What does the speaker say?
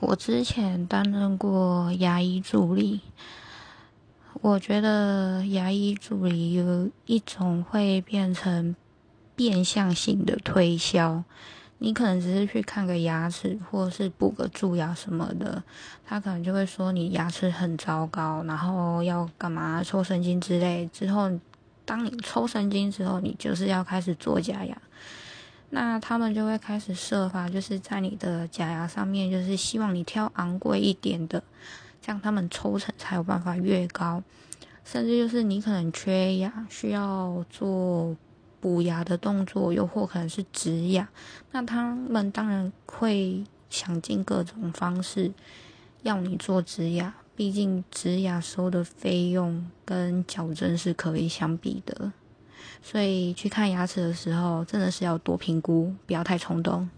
我之前担任过牙医助理，我觉得牙医助理有一种会变成变相性的推销。你可能只是去看个牙齿，或者是补个蛀牙什么的，他可能就会说你牙齿很糟糕，然后要干嘛抽神经之类。之后，当你抽神经之后，你就是要开始做假牙。那他们就会开始设法，就是在你的假牙上面，就是希望你挑昂贵一点的，这样他们抽成才有办法越高。甚至就是你可能缺牙，需要做。补牙的动作，又或可能是植牙，那他们当然会想尽各种方式要你做植牙，毕竟植牙收的费用跟矫正是可以相比的，所以去看牙齿的时候，真的是要多评估，不要太冲动。